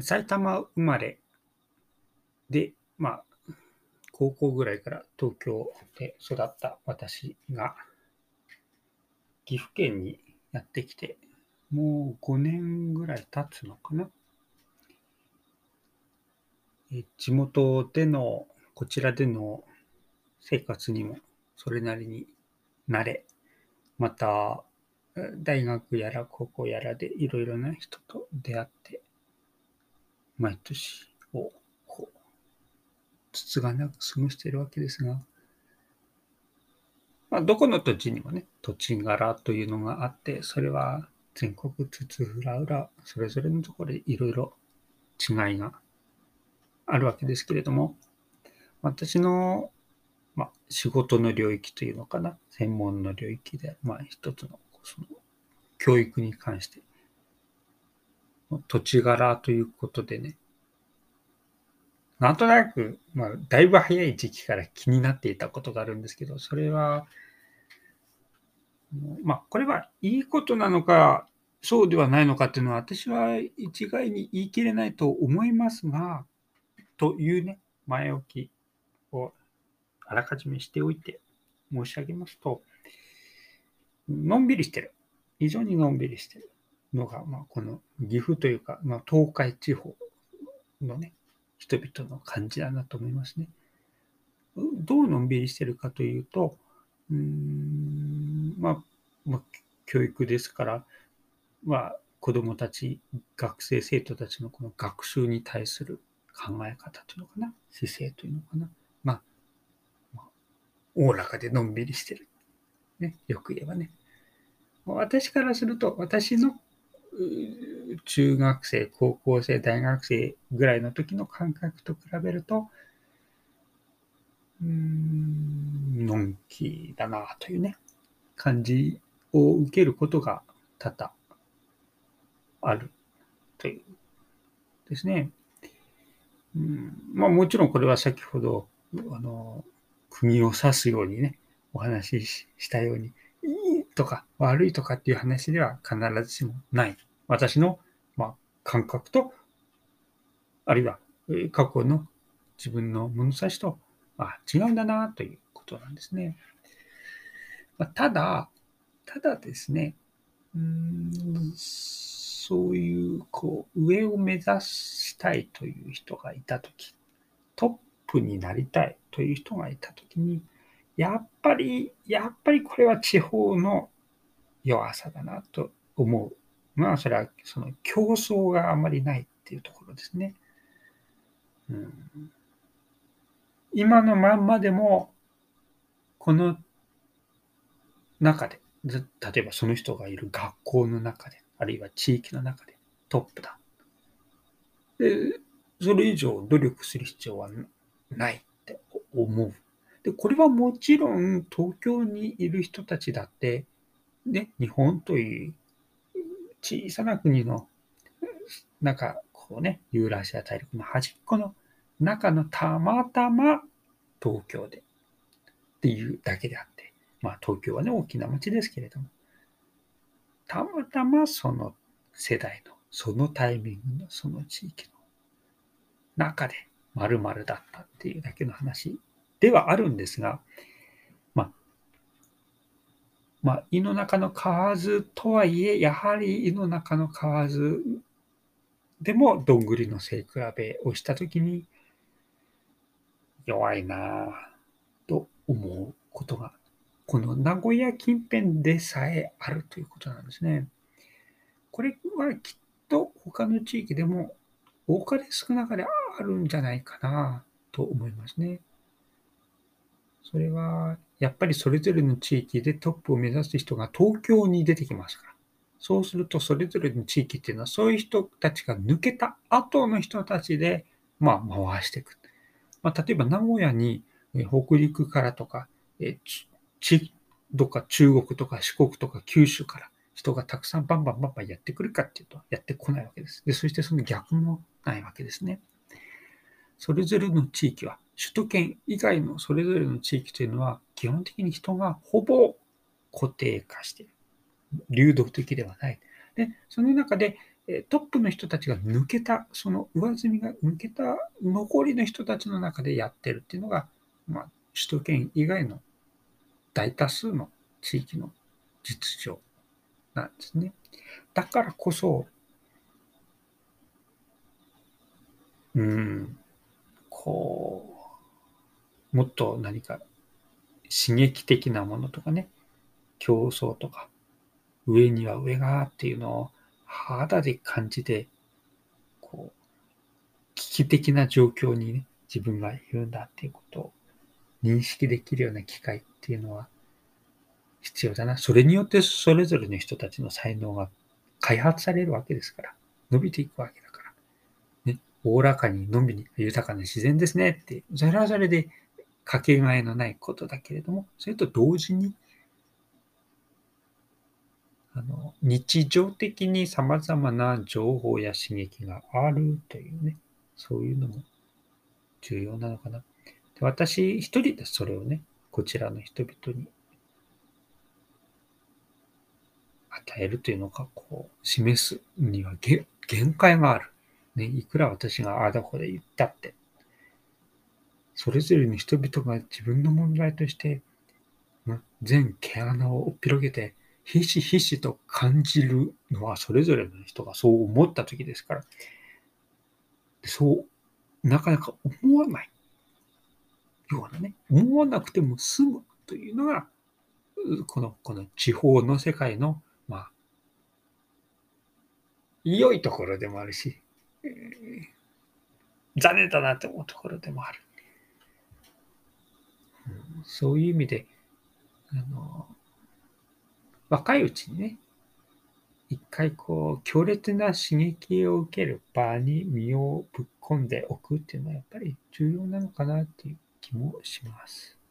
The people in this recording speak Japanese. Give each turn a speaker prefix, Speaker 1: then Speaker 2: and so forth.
Speaker 1: 埼玉生まれで、まあ、高校ぐらいから東京で育った私が、岐阜県にやってきて、もう5年ぐらい経つのかな。地元での、こちらでの生活にもそれなりに慣れ、また、大学やら高校やらでいろいろな人と出会って、毎年をこう、つつがなく過ごしているわけですが、まあ、どこの土地にもね、土地柄というのがあって、それは全国津々浦々、それぞれのところでいろいろ違いがあるわけですけれども、私の、まあ、仕事の領域というのかな、専門の領域で、まあ、一つのその教育に関して、土地柄ということでね、なんとなく、まあ、だいぶ早い時期から気になっていたことがあるんですけど、それは、まあ、これはいいことなのか、そうではないのかっていうのは、私は一概に言い切れないと思いますが、というね、前置きをあらかじめしておいて申し上げますと、のんびりしてる。非常にのんびりしてるのが、まあ、この岐阜というか、まあ、東海地方のね、人々の感じだなと思いますね。どうのんびりしてるかというと、うん、まあ、まあ、教育ですから、まあ、子供たち、学生生徒たちのこの学習に対する考え方というのかな、姿勢というのかな、まあ、まあ、おおらかでのんびりしてる。ね、よく言えばね。私からすると、私の中学生、高校生、大学生ぐらいの時の感覚と比べると、うーん、のんきだなというね、感じを受けることが多々あるというですね。うん、まあもちろんこれは先ほど、あの、釘を刺すようにね、お話ししたように、とか悪いとかっていう話では必ずしもない。私の、ま、感覚と、あるいは過去の自分の物差しと、あ、違うんだなということなんですね。ま、ただ、ただですね、うーんそういう、こう、上を目指したいという人がいたとき、トップになりたいという人がいたときに、やっぱり、やっぱりこれは地方の弱さだなと思う。まあ、それはその競争があまりないっていうところですね。うん、今のまんまでも、この中で、例えばその人がいる学校の中で、あるいは地域の中でトップだ。で、それ以上努力する必要はないって思う。で、これはもちろん東京にいる人たちだって、ね、日本という小さな国の、なんかこうね、ユーラシア大陸の端っこの中のたまたま東京でっていうだけであって、まあ東京はね、大きな街ですけれども、たまたまその世代の、そのタイミングのその地域の中で〇〇だったっていうだけの話ではあるんですが、まあ、まあ、胃の中の蛙とはいえ、やはり胃の中の蛙でもどんぐりの背比べをしたときに、弱いなぁと思うことが、この名古屋近辺でさえあるということなんですね。これはきっと他の地域でも多かれ少なかれあるんじゃないかなと思いますね。それは、やっぱりそれぞれの地域でトップを目指す人が東京に出てきますから。そうすると、それぞれの地域っていうのは、そういう人たちが抜けた後の人たちで、まあ、回していく。まあ、例えば、名古屋に、北陸からとか、えち、どっか中国とか四国とか九州から人がたくさんバンバンバンバンやってくるかっていうと、やってこないわけです。で、そしてその逆もないわけですね。それぞれの地域は首都圏以外のそれぞれの地域というのは、基本的に人がほぼ固定化している。流動的ではない。で、その中で、トップの人たちが抜けた、その上積みが抜けた残りの人たちの中でやってるっていうのが、まあ、首都圏以外の大多数の地域の実情なんですね。だからこそ、うん、こう、もっと何か刺激的なものとかね、競争とか、上には上がっていうのを肌で感じて、こう、危機的な状況にね、自分がいるんだっていうことを認識できるような機会っていうのは必要だな。それによってそれぞれの人たちの才能が開発されるわけですから、伸びていくわけだから。おおらかにのんびり豊かな自然ですねって、それはそれでかけがえのないことだけれども、それと同時にあの日常的に様々な情報や刺激があるというね、そういうのも重要なのかな。で私一人でそれをね、こちらの人々に与えるというのか、こう、示すには限界がある。ね、いくら私がああだこで言ったって、それぞれの人々が自分の問題として、全毛穴をおっぴろげて、ひしひしと感じるのはそれぞれの人がそう思った時ですから、そう、なかなか思わない。ようなね、思わなくても済むというのが、この、この地方の世界の、まあ、良いところでもあるし、残念だなって思うところでもある。そういう意味で、あの、若いうちにね、一回こう、強烈な刺激を受ける場に身をぶっ込ん。でおくっていうのはやっぱり重要なのかなっていう気もします。